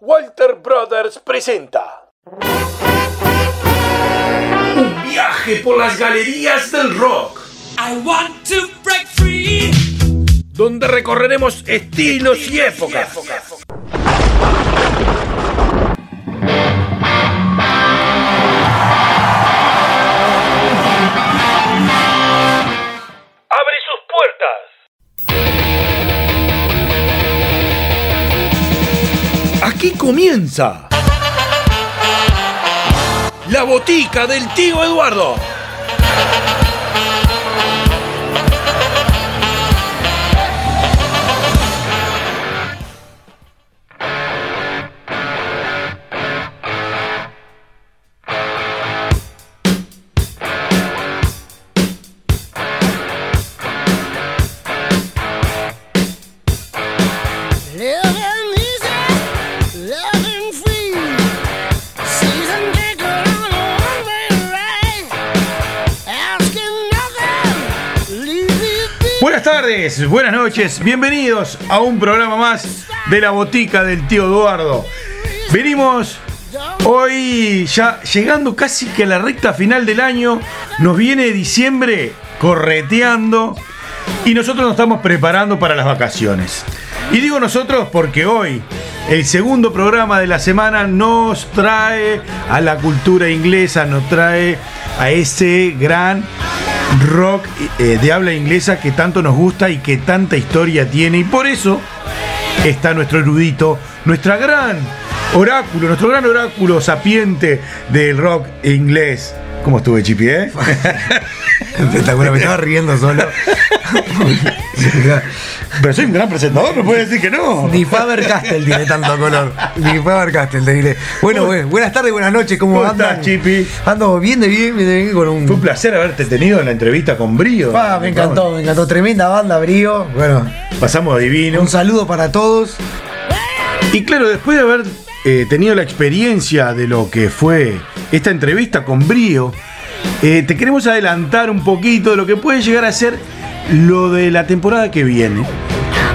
Walter Brothers presenta un viaje por las galerías del rock. I want to break free. Donde recorreremos estilos y épocas. Abre comienza la botica del tío Eduardo. Buenas noches, bienvenidos a un programa más de la botica del tío Eduardo. Venimos hoy ya llegando casi que a la recta final del año, nos viene diciembre correteando y nosotros nos estamos preparando para las vacaciones. Y digo nosotros porque hoy el segundo programa de la semana nos trae a la cultura inglesa, nos trae a ese gran rock eh, de habla inglesa que tanto nos gusta y que tanta historia tiene. Y por eso está nuestro erudito, nuestra gran oráculo, nuestro gran oráculo sapiente del rock inglés. ¿Cómo estuve, Chipi, eh? Espectacular, me estaba riendo solo. Pero soy un gran presentador, no puede decir que no. Ni Faber Castell tiene tanto color. Ni Faber Castell te diré. Bueno, bueno, buenas tardes, buenas noches, ¿cómo, ¿Cómo andan? estás, Chipi? Ando bien de bien, bien de bien con un. Fue un placer haberte tenido en la entrevista con Brío. Pa, me encantó, me encantó. Tremenda banda, Brío. Bueno, Pasamos divino. un saludo para todos. Y claro, después de haber eh, tenido la experiencia de lo que fue esta entrevista con Brío, eh, te queremos adelantar un poquito de lo que puede llegar a ser lo de la temporada que viene.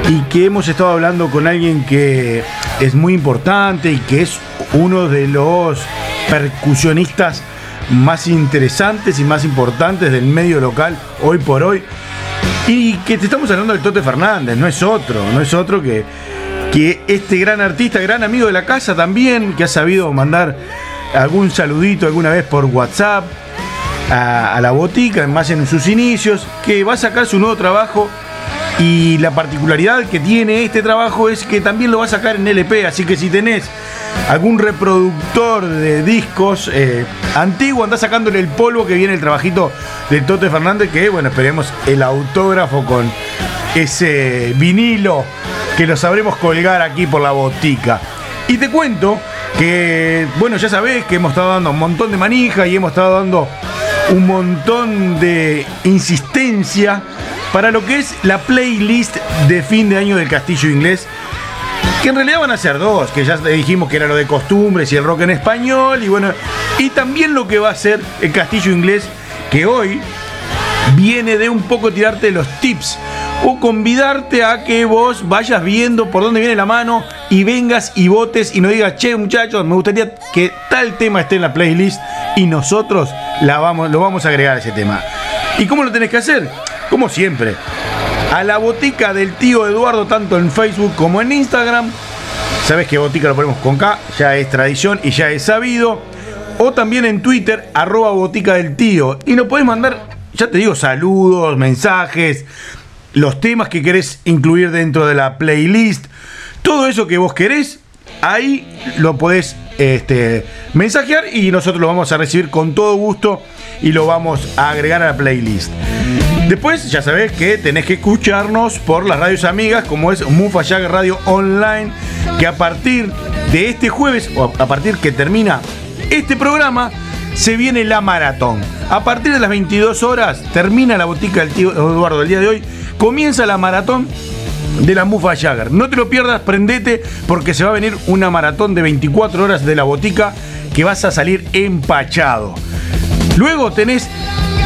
Y que hemos estado hablando con alguien que es muy importante y que es uno de los percusionistas más interesantes y más importantes del medio local hoy por hoy. Y que te estamos hablando del Tote Fernández, no es otro, no es otro que, que este gran artista, gran amigo de la casa también, que ha sabido mandar algún saludito alguna vez por WhatsApp a, la botica, más en sus inicios, que va a sacar su nuevo trabajo y la particularidad que tiene este trabajo es que también lo va a sacar en LP, así que si tenés algún reproductor de discos eh, antiguo, anda sacándole el polvo que viene el trabajito de Tote Fernández, que bueno, esperemos el autógrafo con ese vinilo que lo sabremos colgar aquí por la botica. Y te cuento que, bueno, ya sabés que hemos estado dando un montón de manija y hemos estado dando un montón de insistencia para lo que es la playlist de fin de año del Castillo Inglés. Que en realidad van a ser dos, que ya dijimos que era lo de costumbres y el rock en español, y bueno, y también lo que va a ser el Castillo Inglés, que hoy viene de un poco tirarte los tips o convidarte a que vos vayas viendo por dónde viene la mano y vengas y votes y no digas, che muchachos, me gustaría que tal tema esté en la playlist y nosotros la vamos, lo vamos a agregar a ese tema. ¿Y cómo lo tenés que hacer? Como siempre, a la botica del tío Eduardo, tanto en Facebook como en Instagram. Sabes que botica lo ponemos con K, ya es tradición y ya es sabido. O también en Twitter, arroba botica del tío. Y nos podés mandar, ya te digo, saludos, mensajes, los temas que querés incluir dentro de la playlist. Todo eso que vos querés, ahí lo podés este, mensajear y nosotros lo vamos a recibir con todo gusto y lo vamos a agregar a la playlist. Después ya sabés que tenés que escucharnos por las radios amigas como es Mufayag Radio Online, que a partir de este jueves o a partir que termina este programa se viene la maratón. A partir de las 22 horas termina la botica del tío Eduardo el día de hoy, comienza la maratón de la Mufa Jagger. No te lo pierdas, prendete porque se va a venir una maratón de 24 horas de la botica que vas a salir empachado. Luego tenés,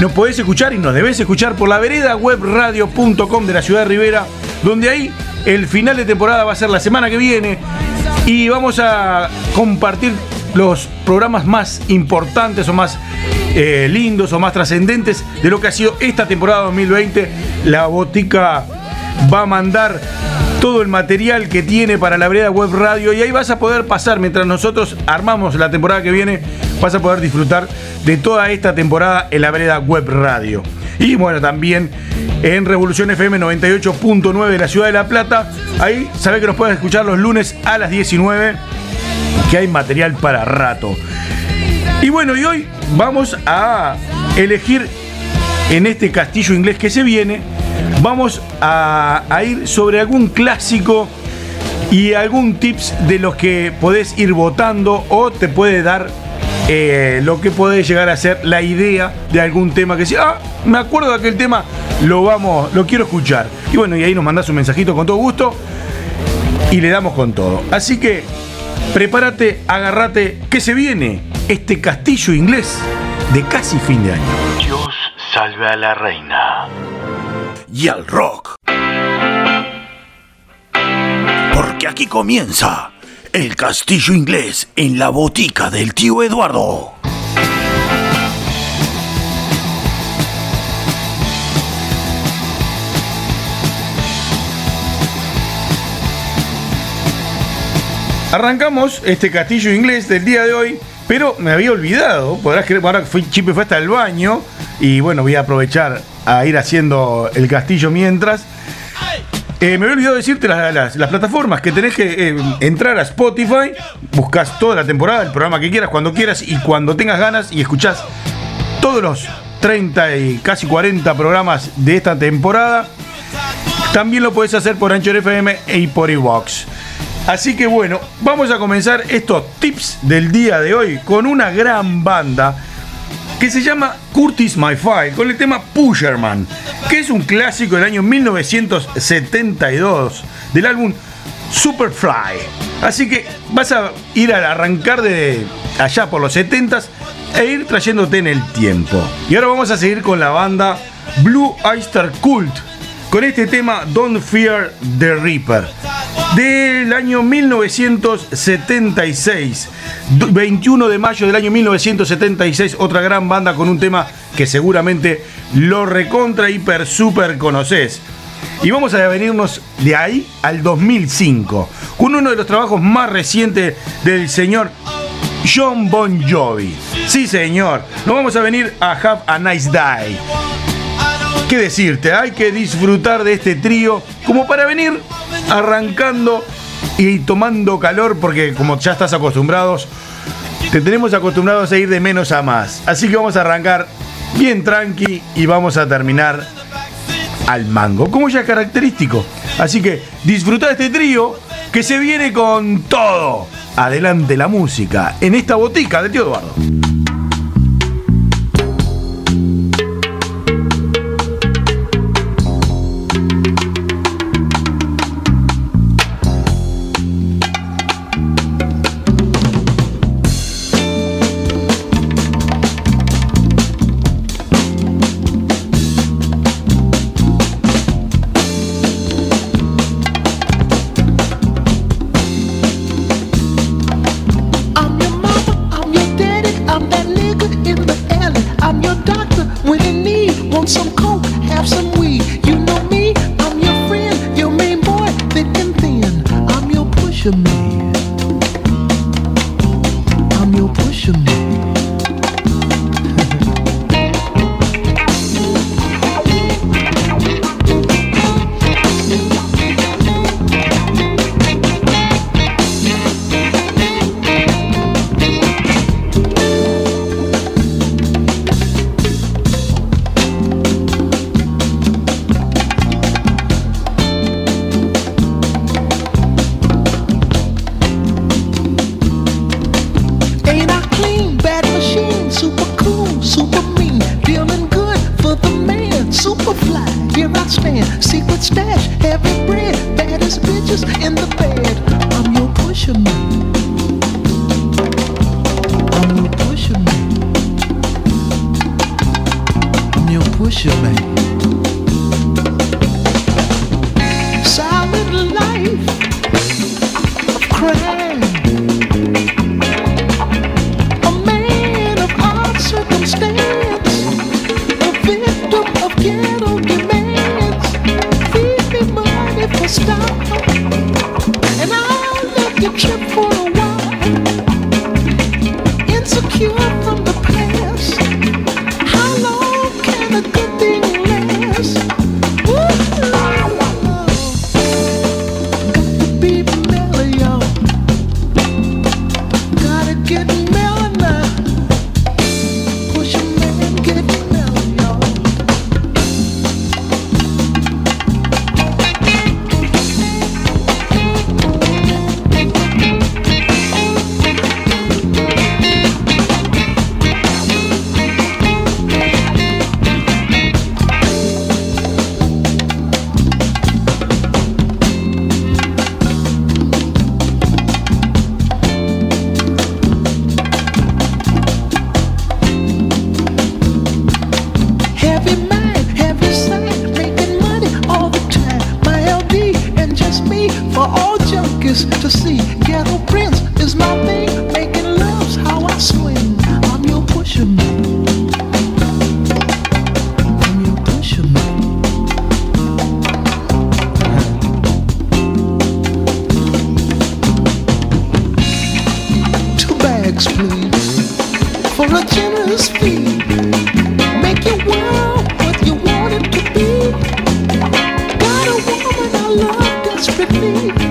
nos podés escuchar y nos debés escuchar por la vereda webradio.com de la ciudad de Rivera, donde ahí El final de temporada va a ser la semana que viene y vamos a compartir los programas más importantes o más eh, lindos o más trascendentes de lo que ha sido esta temporada 2020. La botica va a mandar todo el material que tiene para la Vereda Web Radio y ahí vas a poder pasar mientras nosotros armamos la temporada que viene, vas a poder disfrutar de toda esta temporada en la Vereda Web Radio. Y bueno, también en Revolución FM 98.9 de la Ciudad de La Plata. Ahí sabes que nos puedes escuchar los lunes a las 19, que hay material para rato. Y bueno, y hoy vamos a elegir en este castillo inglés que se viene, vamos a, ir sobre algún clásico y algún tips de los que podés ir votando o te puede dar eh, lo que puede llegar a ser la idea de algún tema que sea, ah, me acuerdo de aquel tema, lo vamos, lo quiero escuchar. Y bueno, y ahí nos mandás un mensajito con todo gusto y le damos con todo. Así que prepárate, agárrate, que se viene este castillo inglés de casi fin de año. Dios salve a la reina. Y al rock. Porque aquí comienza el castillo inglés en la botica del tío Eduardo. Arrancamos este castillo inglés del día de hoy, pero me había olvidado, podrás creer, ahora fui, Chipe fue hasta el baño y bueno, voy a aprovechar a ir haciendo el castillo mientras. Eh, me había olvidado decirte las, plataformas que tenés que eh, entrar a Spotify, buscas toda la temporada, el programa que quieras, cuando quieras y cuando tengas ganas y escuchás todos los 30 y casi 40 programas de esta temporada. También lo puedes hacer por Anchor FM y por iVox. Así que bueno, vamos a comenzar estos tips del día de hoy con una gran banda que se llama Curtis My File con el tema Pusherman, que es un clásico del año 1972 del álbum Superfly. Así que vas a ir al arrancar de allá por los 70s e ir trayéndote en el tiempo. Y ahora vamos a seguir con la banda Blue Oyster Cult con este tema Don't Fear the Reaper del año 1976 Du- 21 de mayo del año 1976 otra gran banda con un tema que seguramente lo recontra hiper super conoces y vamos a venirnos de ahí al 2005 con uno de los trabajos más recientes del señor John Bon Jovi. Sí señor. Nos vamos a venir a Have a Nice Day ¿Qué decirte? Hay que disfrutar de este trío como para venir arrancando y tomando calor porque como ya estás acostumbrados, te tenemos acostumbrados a ir de menos a más. Así que vamos a arrancar bien tranqui y vamos a terminar al mango, como ya es característico. Así que disfruta este trío que se viene con todo. Adelante la música en esta botica de tío Eduardo. God's man. Secret stash, heavy bread, baddest bitches in the bed. I'm your pusher man. I'm your pusher man. I'm your pusher man. Solid life. crack. Trip for Mississippi.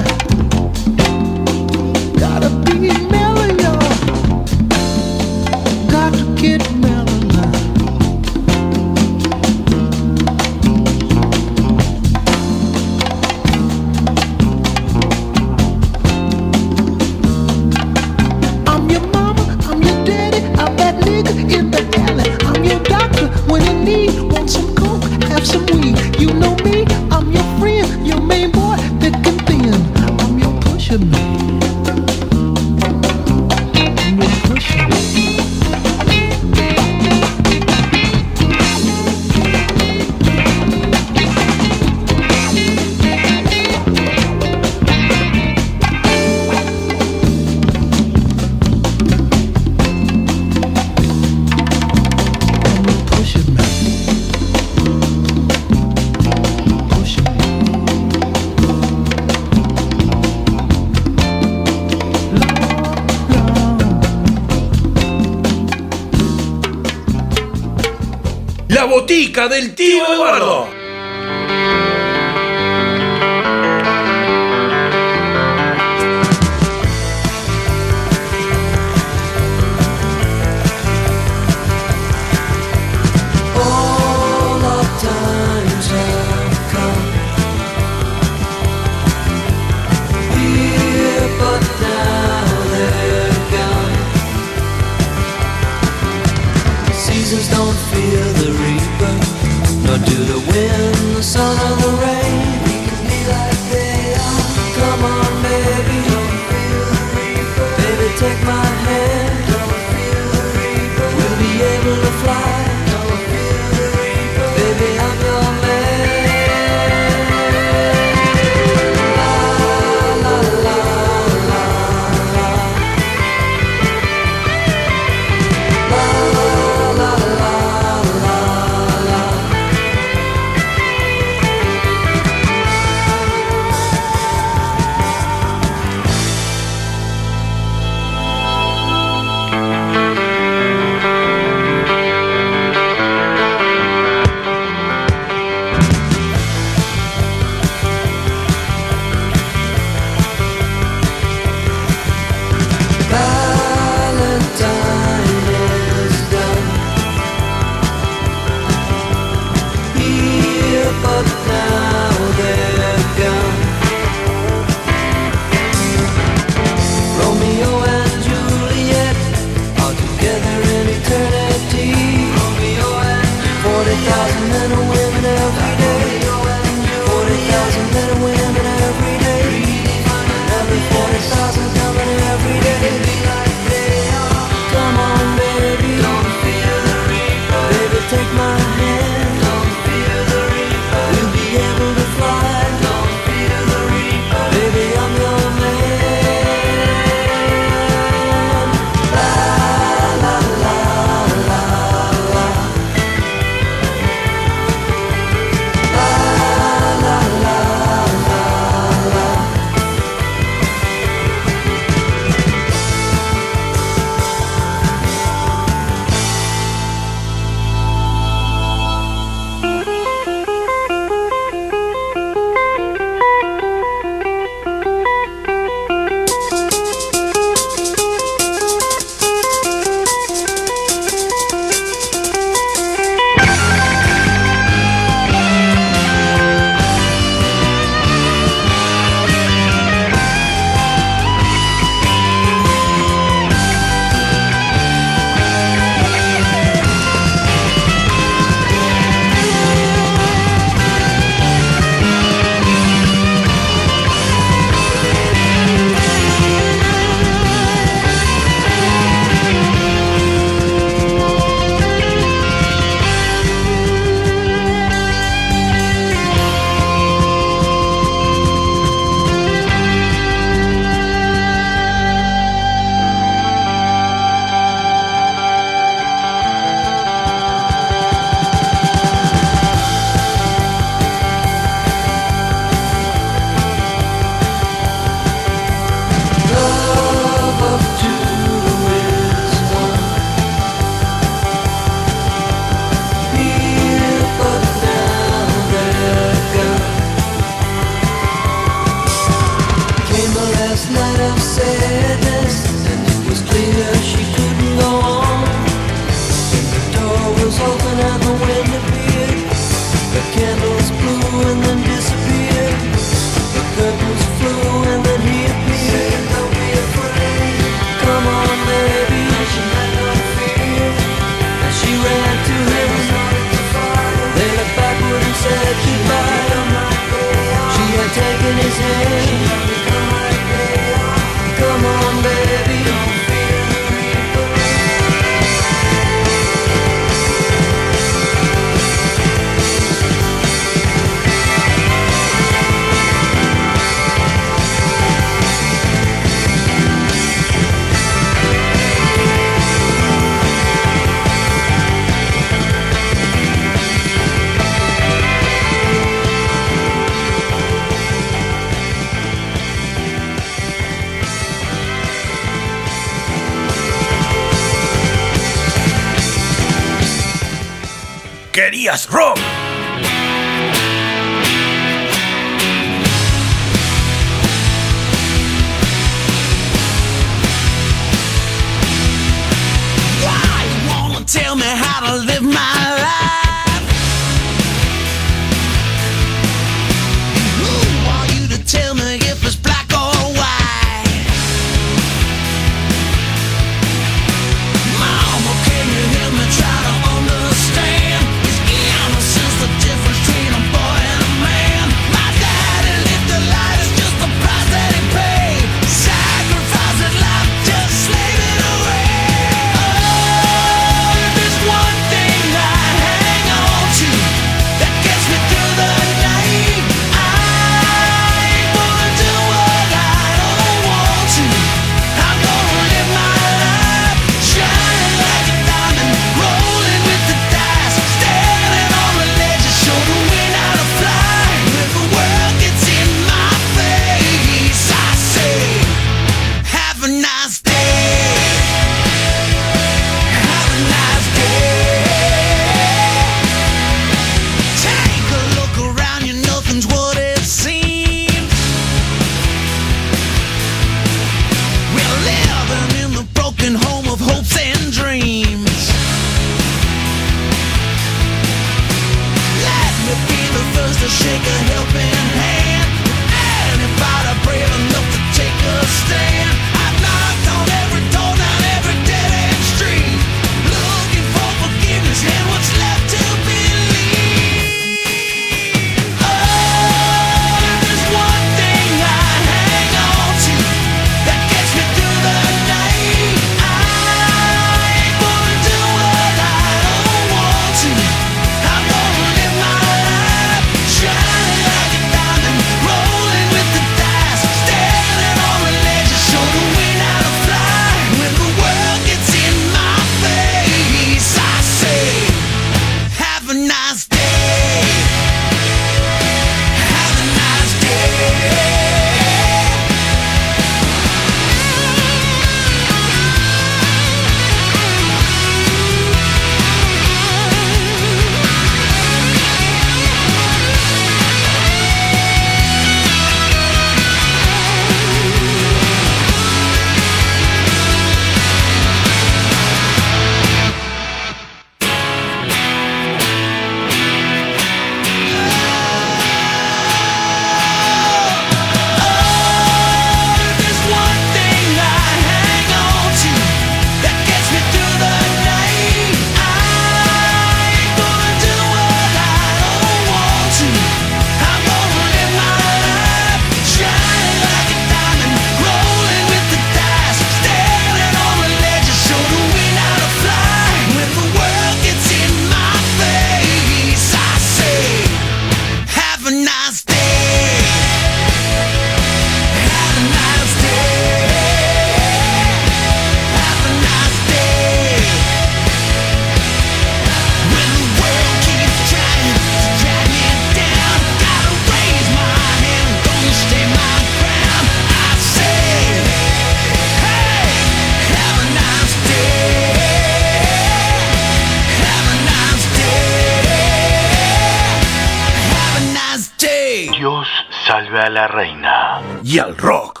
al rock.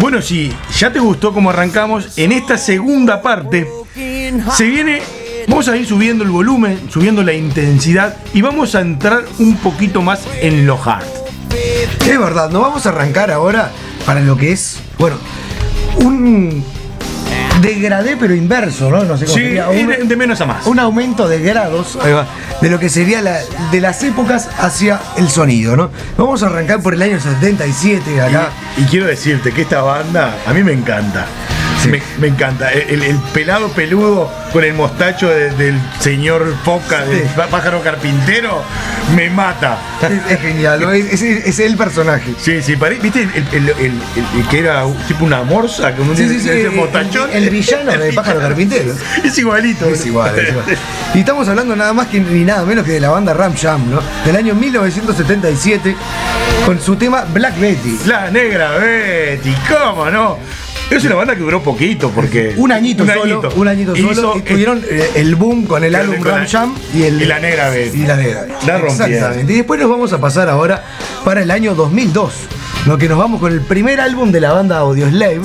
Bueno, si ya te gustó como arrancamos, en esta segunda parte se viene, vamos a ir subiendo el volumen, subiendo la intensidad y vamos a entrar un poquito más en lo hard. Es verdad, no vamos a arrancar ahora para lo que es, bueno, un degradé pero inverso, ¿no? No sé cómo sí, sería. Un, de menos a más. Un aumento de grados de lo que sería la, de las épocas hacia el sonido, ¿no? Vamos a arrancar por el año 77 acá. Y, y quiero decirte que esta banda a mí me encanta. Me, me encanta. El, el pelado peludo con el mostacho de- del señor Foca, del Sí. pájaro carpintero, me mata. Es, es genial, es, es- es el personaje. Sí, sí, pare- ¿viste el, que era tipo una morsa con un Sí, mostachón? el- villano de Pájaro Carpintero. Es igualito. Es igual, es igual. Y estamos hablando nada más que ni nada menos que de la banda Ram Jam, ¿no? Del año 1977, con su tema Black Betty. La negra Betty, ¿cómo no? Es una banda que duró poquito porque. Un añito solo, un añito Hizo- solo, y tuvieron eh, el boom con el álbum Ram Jam y, el, y la negra Betty. Y la negra Betty. La. Exactamente. Y después nos vamos a pasar ahora para el año 2002. Lo que nos vamos con el primer álbum de la banda Audioslave.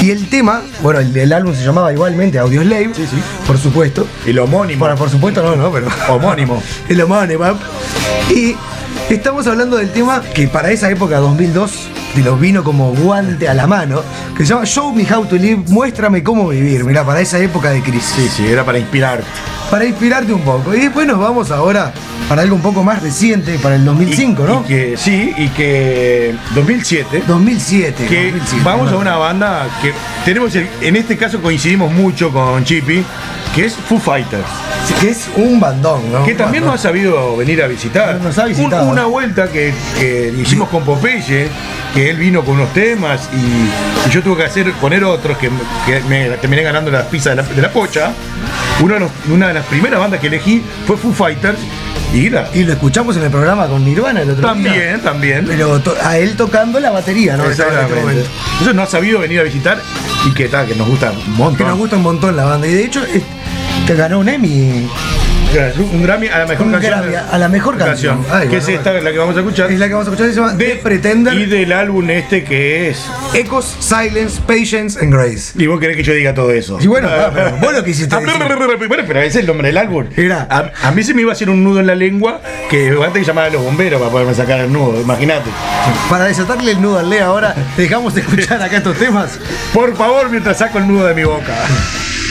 Y el tema, bueno, el, el álbum se llamaba igualmente Audioslave, Sí, sí. por supuesto. El homónimo. Bueno, por supuesto no, no, pero. Homónimo. El homónimo. Y estamos hablando del tema que para esa época, 2002, te lo vino como guante a la mano, que se llama Show Me How to Live, muéstrame cómo vivir. Mira, para esa época de crisis. Sí, sí, era para inspirar. Para inspirarte un poco. Y después nos vamos ahora para algo un poco más reciente, para el 2005, Y- ¿no? y que, sí, y que 2007. 2007. que 2007, vamos a una banda que tenemos, el- en este caso coincidimos mucho con Chippy, que es Foo Fighters, Sí, Que es un bandón, ¿no? que también nos ha sabido venir a visitar. Nos ha visitado. Un- una vuelta que, que hicimos con Popeye, que él vino con unos temas y, y yo tuve que hacer poner otros que, que me terminé ganando las pizzas de la, de la pocha. Uno de los- una de las primeras bandas que elegí fue Foo Fighters y la- Y lo escuchamos en el programa con Nirvana el otro día. también, también. Pero a él tocando la batería, ¿no? Este Exactamente. Eso nos ha sabido venir a visitar y que tal, que nos gusta un Que montón. nos gusta un montón la banda. Y de hecho, te ganó un Emmy. Un Grammy a la mejor Un canción. Grammy a la mejor canción. Ay, que bueno, es esta la que vamos a escuchar. Es la que vamos a escuchar, se llama The Pretender. Y del álbum este que es. Ecos, Silence, Patience and Grace. Y vos querés que yo diga todo eso. Y bueno, ah, pero vos lo quisiste Ah, decir. Bueno, pero ese es el nombre del álbum. Mirá. A, a mí se me iba a hacer un nudo en la lengua que antes que llamar a los bomberos para poderme sacar el nudo, imagínate. Para desatarle el nudo al Lea ahora, dejamos de escuchar acá estos temas. Por favor, mientras saco el nudo de mi boca.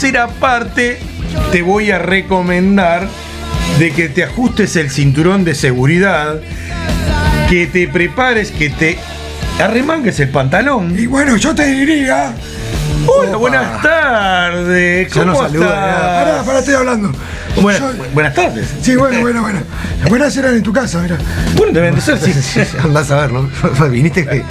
tercera parte te voy a recomendar de que te ajustes el cinturón de seguridad, que te prepares, que te arremangues el pantalón. Y bueno, yo te diría. Hola, buenas tardes. Ya ¿Cómo saluda, estás? Pará, pará, estoy hablando. Yo- buenas tardes. Sí, bueno, bueno, bueno. Buenas eran en tu casa, mira. Bueno, deben de ser, sí. Andás a ver, ¿no? Viniste que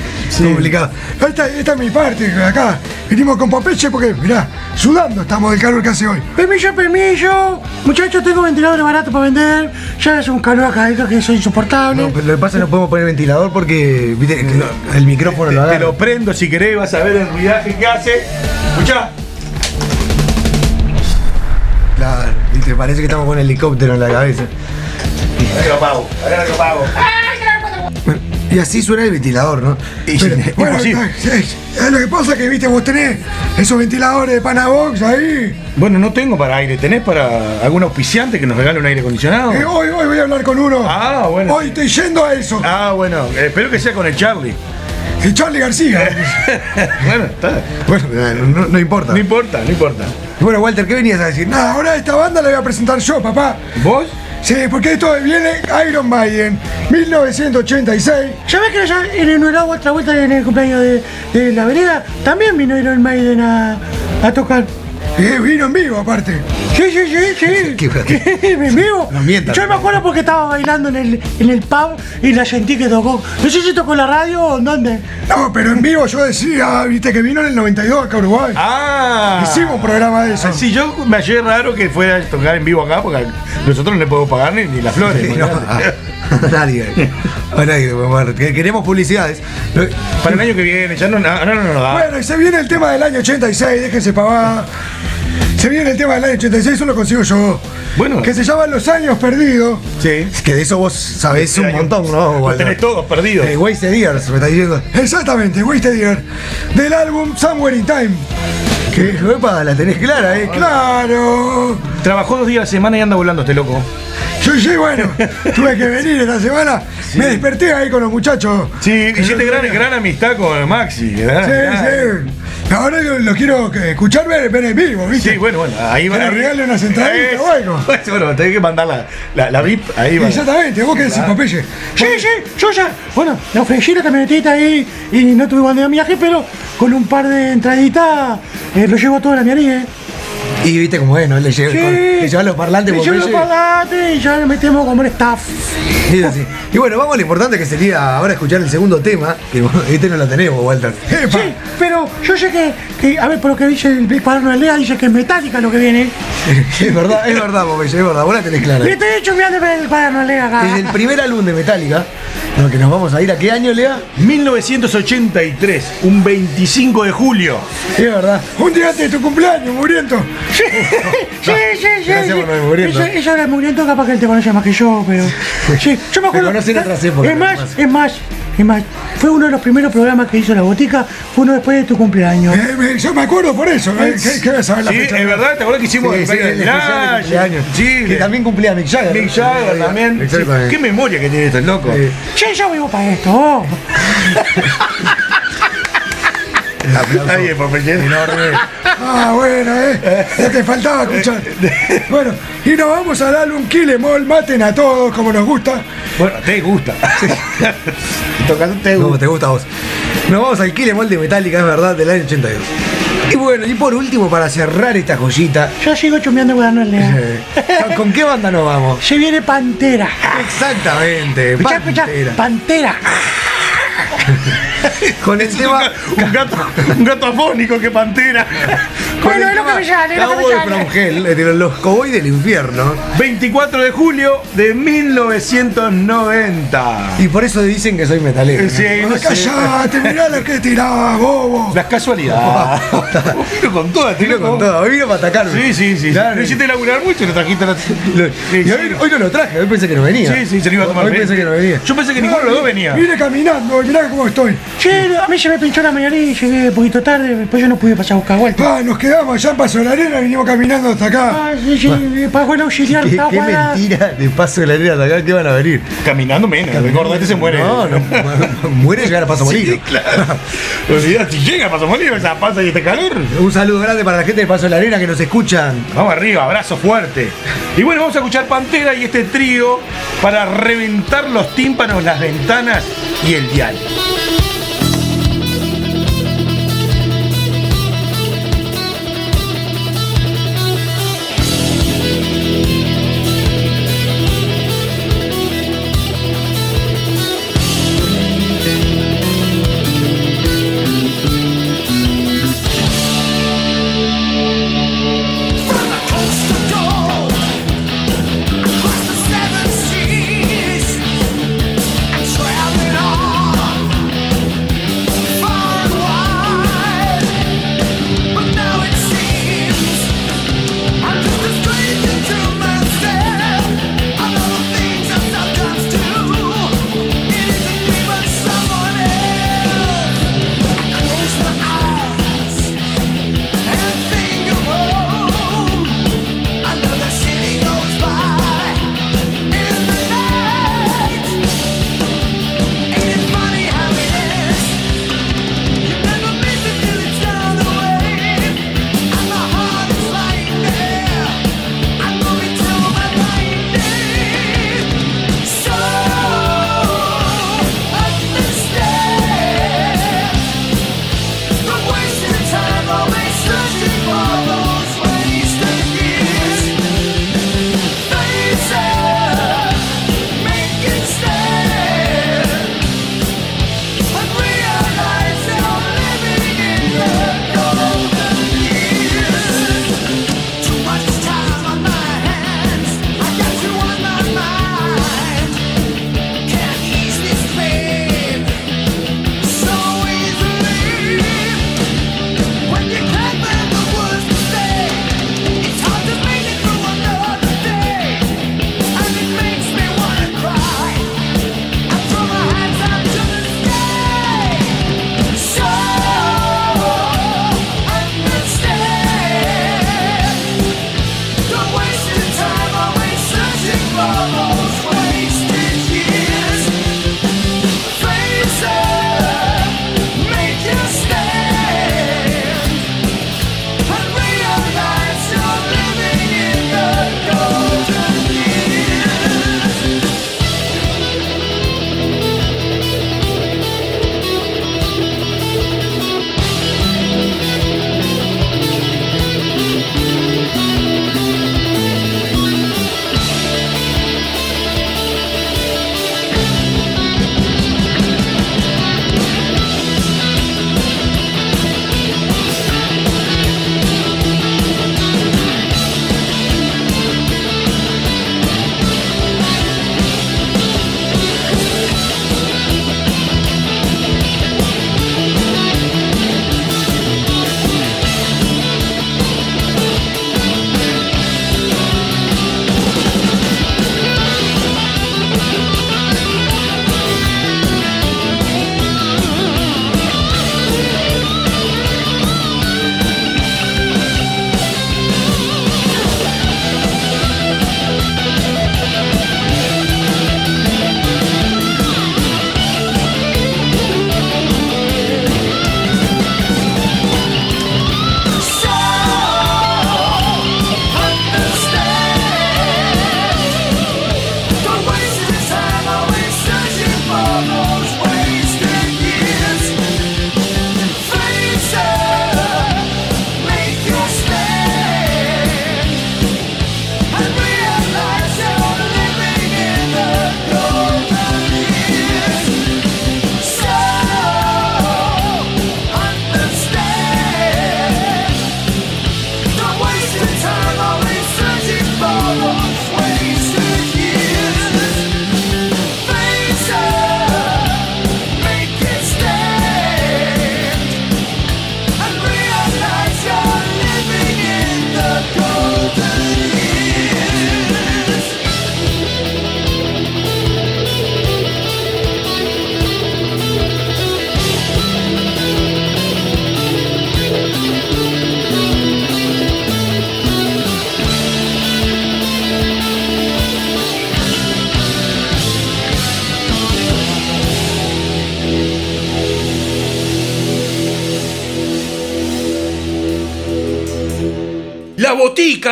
complicado. Esta, esta es mi parte, acá. Venimos con papeche porque, mirá, sudando estamos del calor que hace hoy. Permiso, permiso. Muchachos, tengo ventiladores baratos para vender. Ya es un calor acá que es insoportable. No, pero lo que pasa es que no podemos poner ventilador porque viste, el micrófono lo Te agarra. lo prendo si querés, vas a ver el ruidaje que hace. Escuchá. Claro, viste, parece que estamos con un helicóptero en la cabeza. Ahora que lo apago. Y así suena el ventilador, ¿no? Y- Pero, bueno, sí, lo que pasa es que, viste, vos tenés esos ventiladores de Panabox ahí. Bueno, no tengo para aire. ¿Tenés para algún auspiciante que nos regale un aire acondicionado? Eh, hoy, hoy voy a hablar con uno. Ah, bueno. Hoy estoy yendo a eso. Ah, bueno, eh, espero que sea con el Charlie. El Charlie García. bueno, está. Bueno, no, no importa. No importa, no importa. Bueno, Walter, ¿qué venías a decir? Nada, ahora esta banda la voy a presentar yo, papá. ¿Vos? Sí, porque esto viene Iron Maiden, 1986. ¿Sabés que allá en el otra vuelta en el cumpleaños de, la vereda? También vino Iron Maiden a tocar. Eh, vino en vivo, aparte. Sí, sí, sí, sí. Qué grande. ¿En vivo? No mientas. Yo me acuerdo porque estaba bailando en el, en el pub y la sentí que tocó. No sé si tocó la radio o en dónde. No, pero en vivo yo decía, viste, que vino en el 92 acá a Uruguay. Ah. Hicimos un programa de eso. Sí, yo me hallé raro que fuera a tocar en vivo acá porque nosotros no le podemos pagar ni, ni las flores. No, nadie. A nadie. bueno, que- Queremos publicidades. Para el año que viene, ya no, no, no, no, no da. Bueno, y se viene el tema del año 86, déjense pavar. Se viene el tema del año 86, eso lo consigo yo. Bueno. Que se llama Los Años Perdidos. Sí. Es que de eso vos sabés un montón, ¿no? Lo tenés todos perdidos. Eh, Wasted Years, me estás diciendo. Exactamente, Wasted Year. Del álbum Somewhere in Time. Que, epa, la tenés clara, ¿eh? Claro. Trabajó dos días a la semana y anda volando este loco. Yo sí, bueno, tuve que venir esta semana. Me desperté ahí con los muchachos. Sí, hiciste gran, gran amistad con Maxi. ¿verdad? Sí, sí. Ahora lo, lo quiero que- escuchar ver, ver en vivo, ¿viste? Sí, bueno, bueno, ahí Que le ahí- regale unas entraditas, Eh, bueno. Bueno, tenés que mandar la, la, la VIP ahí. va. Exactamente, vos qué decís, Popeye. Sí, sí, yo ya. Bueno, le ofrecí la camionetita ahí y no tuve de viaje, pero con un par de entraditas eh, lo llevo todo a la miaría. Y viste cómo es, ¿no? Le lleva, Sí. con- le lleva los parlantes Le llevo los parlantes y ya le metemos como el staff. Y así. Y bueno, vamos a lo importante que sería ahora escuchar el segundo tema, que este no lo tenemos, Walter. Epa. Sí, pero yo sé que, que, a ver, por lo que dice el cuaderno de Lea, dice que es metálica lo que viene. Es verdad, es verdad, es verdad, vos la tenés clara. Y estoy hecho mirando el cuaderno de Lea acá. Es el primer álbum de Metallica, lo que nos vamos a ir a qué año, Lea? 1983, un 25 de julio. Es verdad. Un día antes de tu cumpleaños, muriendo. Sí, sí, sí, sí. Gracias por lo de muriendo, capaz que él te conoce más que yo, pero. Sí, yo me acuerdo. en otras épocas, Es más, es más, es más. Fue uno de los primeros programas que hizo la botica, fue uno después de tu cumpleaños. Eh, me- yo me acuerdo por eso. ¿eh? ¿Qué, qué vas a ver la Sí, fecha? es verdad, ¿te acuerdas que hicimos Sí, el sí, el cumpleaños de especial de Slash? cumpleaños. Sí, Que también cumplía Mick Jagger. Mick Jagger también. Sí, Exactamente. Qué memoria que tiene estos locos. Sí. Sí, yo vivo para esto. oh. Aplauso Popeye. enorme. Ah, bueno, ¿eh? Ya te faltaba escuchar. Bueno, y nos vamos al álbum Kill Em All, maten a todos como nos gusta. Bueno, te gusta. Todo caso, te ¿Cómo gusta. te gusta a vos? Nos vamos al Kill Em All de Metallica, es verdad, del año 82. Y bueno, y por último, para cerrar esta joyita, Yo sigo chumeando el cuaderno de Lea. eh, ¿con qué banda nos vamos? Se viene Pantera. Exactamente, Escuchá, escuchá, Pantera. Con el tema... Un gato, un gato afónico que pantera. con Bueno, el tema Hell, eh, los Cowboys del Infierno. 24 de julio de 1990. Y por eso dicen que soy metalero. Sí, no callate, mirá lo que tiraba, bobo. Las casualidades. Vino con todas, Vino con todo, hoy vino para atacarme. Sí, sí, sí. Claro. Lo hiciste laburar mucho y lo trajiste a la... Y hoy, hoy no lo traje, hoy pensé que no venía. Sí, sí, se lo iba a tomar Hoy pensé que no venía. Yo pensé que ninguno de los dos venía. Vine caminando, mirá cómo estoy. Che, a mí se me pinchó la mañana y llegué un poquito tarde, después yo no pude pasar a buscar vuelta. Ah, nos quedamos allá en Paso de la Arena, vinimos caminando hasta acá. Ah, sí, sí, pagó el auxiliar, ¿Qué, qué mentira de paso de la arena hasta acá que van a venir. Caminando menos, el gordete se muere. No, no, mu- muere llegar a paso Sí, morir. claro. Olvidate, si llega Paso Morir, esa pasa y este calor. Un saludo grande para la gente de Paso de la Arena que nos escuchan. Vamos arriba, abrazo fuerte. Y bueno, vamos a escuchar Pantera y este trío para reventar los tímpanos, las ventanas y el dial. Thank you.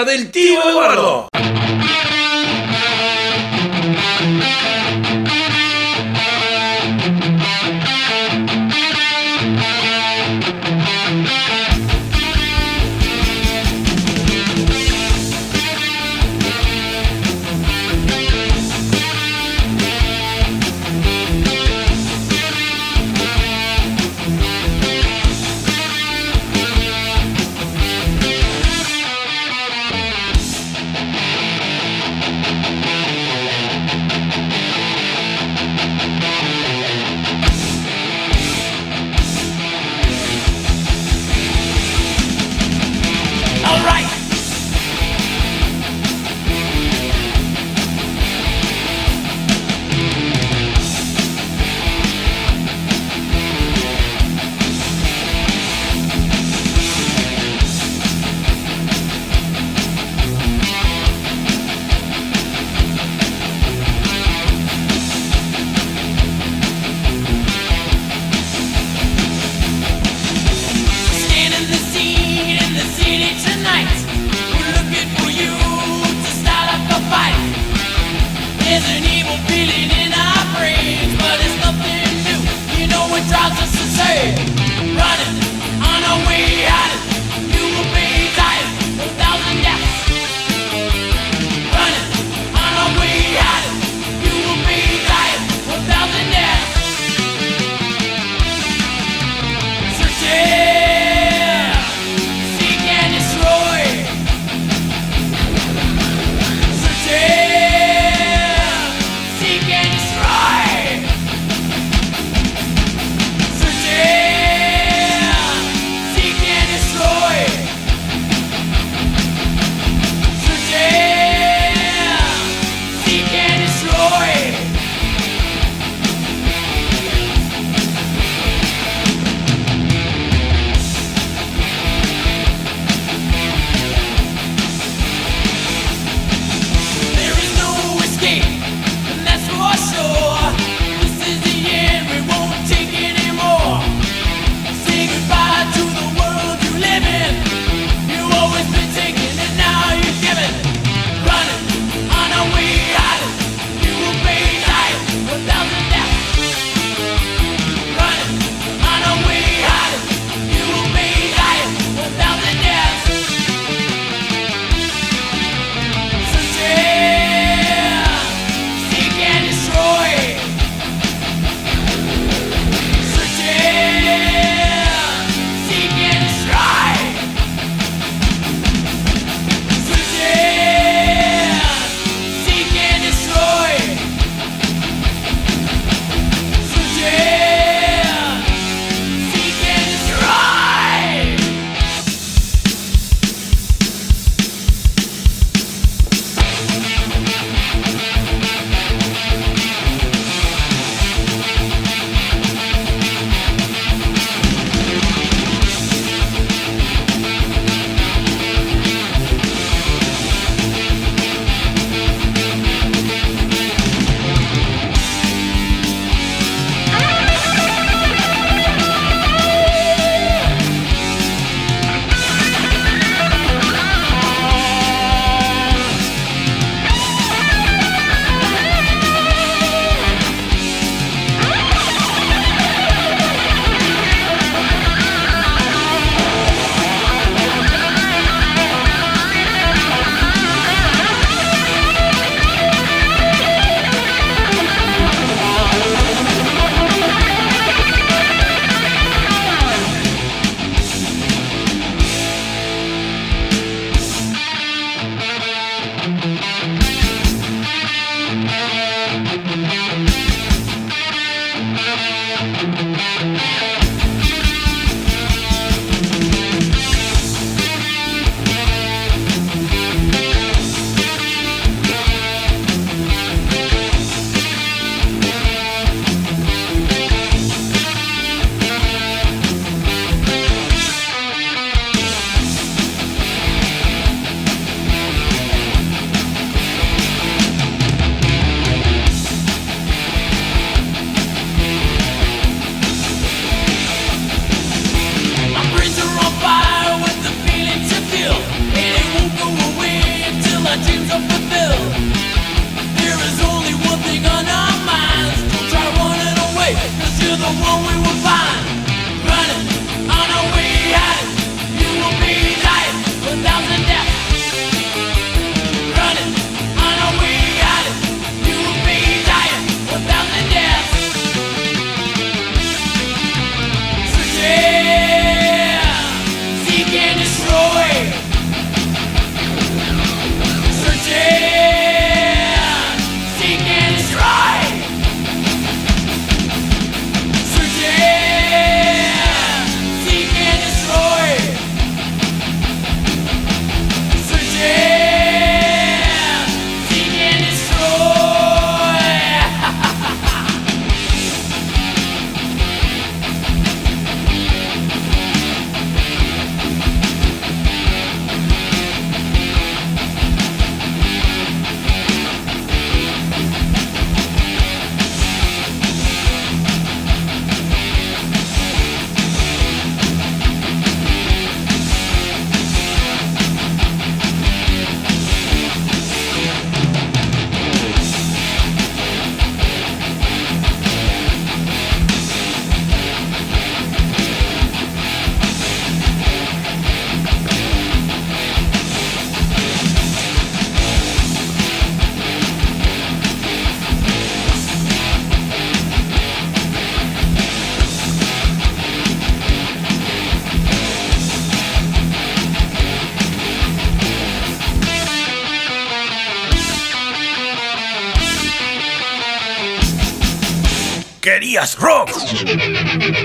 Del Let's!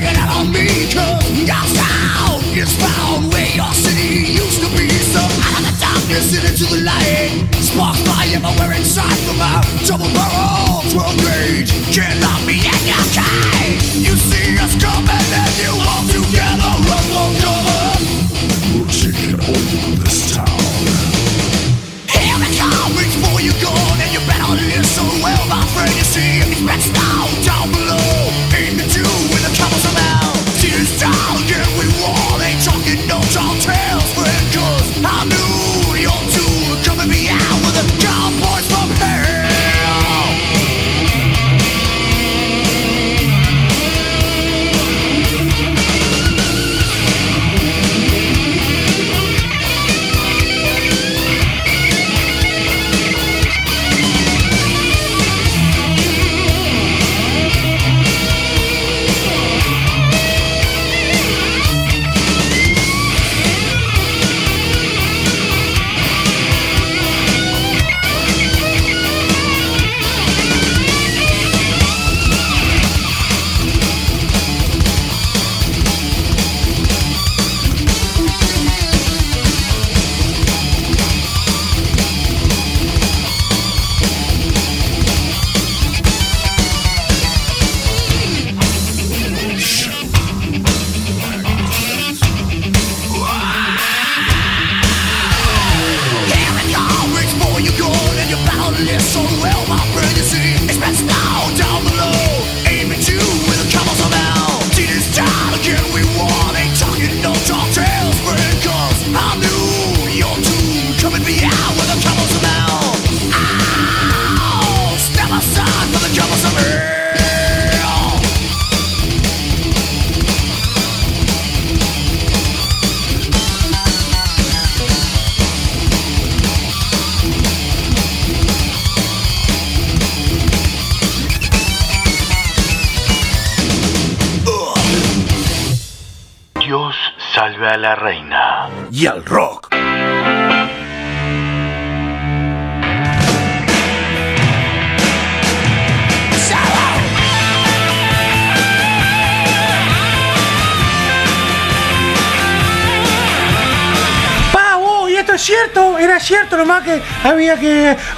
taking out on found where your city used to be So out of the darkness into the light. Sparks by everywhere inside from our double barrel, World rage. Cannot be in your You see us coming.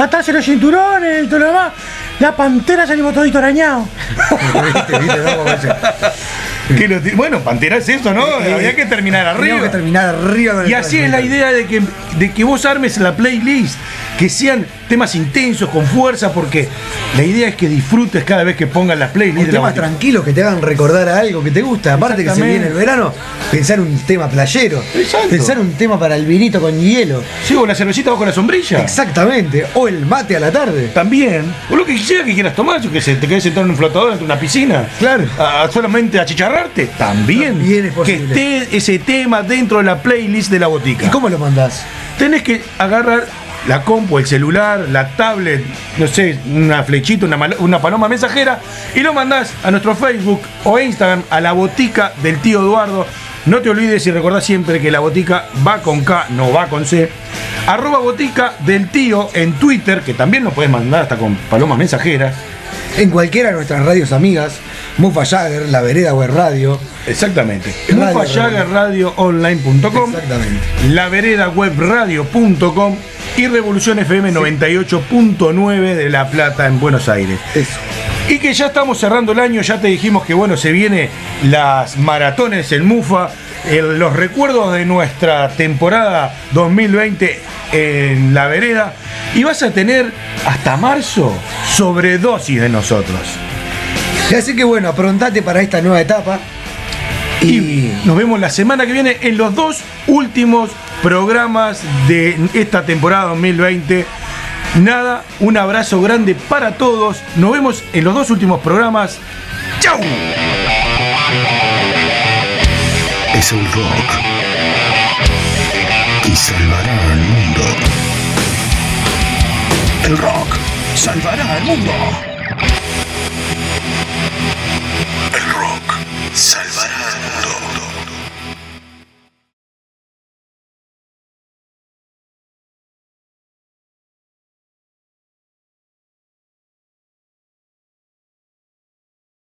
Atarse los cinturones y todo lo demás. La pantera salimos todito arañado. Bueno, Pantera es eso, ¿no? Eh, Había que terminar arriba. que terminar arriba con el Y así es la idea de que, de que vos armes la playlist, que sean temas intensos, con fuerza, porque la idea es que disfrutes cada vez que pongas la playlist. Un tema tranquilo que te hagan recordar a algo que te gusta. Aparte que se viene el verano, pensar un tema playero. Exacto. Pensar un tema para el vinito con hielo. Sí, o la cervecita bajo la sombrilla. Exactamente. O el mate a la tarde. También. O lo que sea que quieras tomar, yo que te quedes sentado en un flotador en una piscina. Claro. A- solamente a chicharrarte. También. También es que posible. esté ese tema dentro de la playlist de la botica. ¿Y cómo lo mandás? Tenés que agarrar la compu, el celular, la tablet, no sé, una flechita, una, una paloma mensajera y lo mandás a nuestro Facebook o Instagram a la botica del tío Eduardo. No te olvides y recordá siempre que la botica va con K, no va con C. Arroba botica del tío en Twitter, que también nos puedes mandar hasta con palomas mensajeras. En cualquiera de nuestras radios amigas, Mufa Jagger, La Vereda Web Radio. Exactamente. Radio, Mufayagerradioonline.com Exactamente. laveredawebradio.com y Revolución FM 98.9 de La Plata en Buenos Aires. Eso. Y que ya estamos cerrando el año, ya te dijimos que bueno, se viene las maratones en Mufa, el- los recuerdos de nuestra temporada 2020 en La Vereda y vas a tener hasta marzo sobredosis de nosotros. Así que bueno, aprontate para esta nueva etapa. Y nos vemos la semana que viene en los dos últimos programas de esta temporada 2020. Nada, un abrazo grande para todos. Nos vemos en los dos últimos programas. ¡Chau! Es el rock que salvará al mundo. El rock salvará al mundo.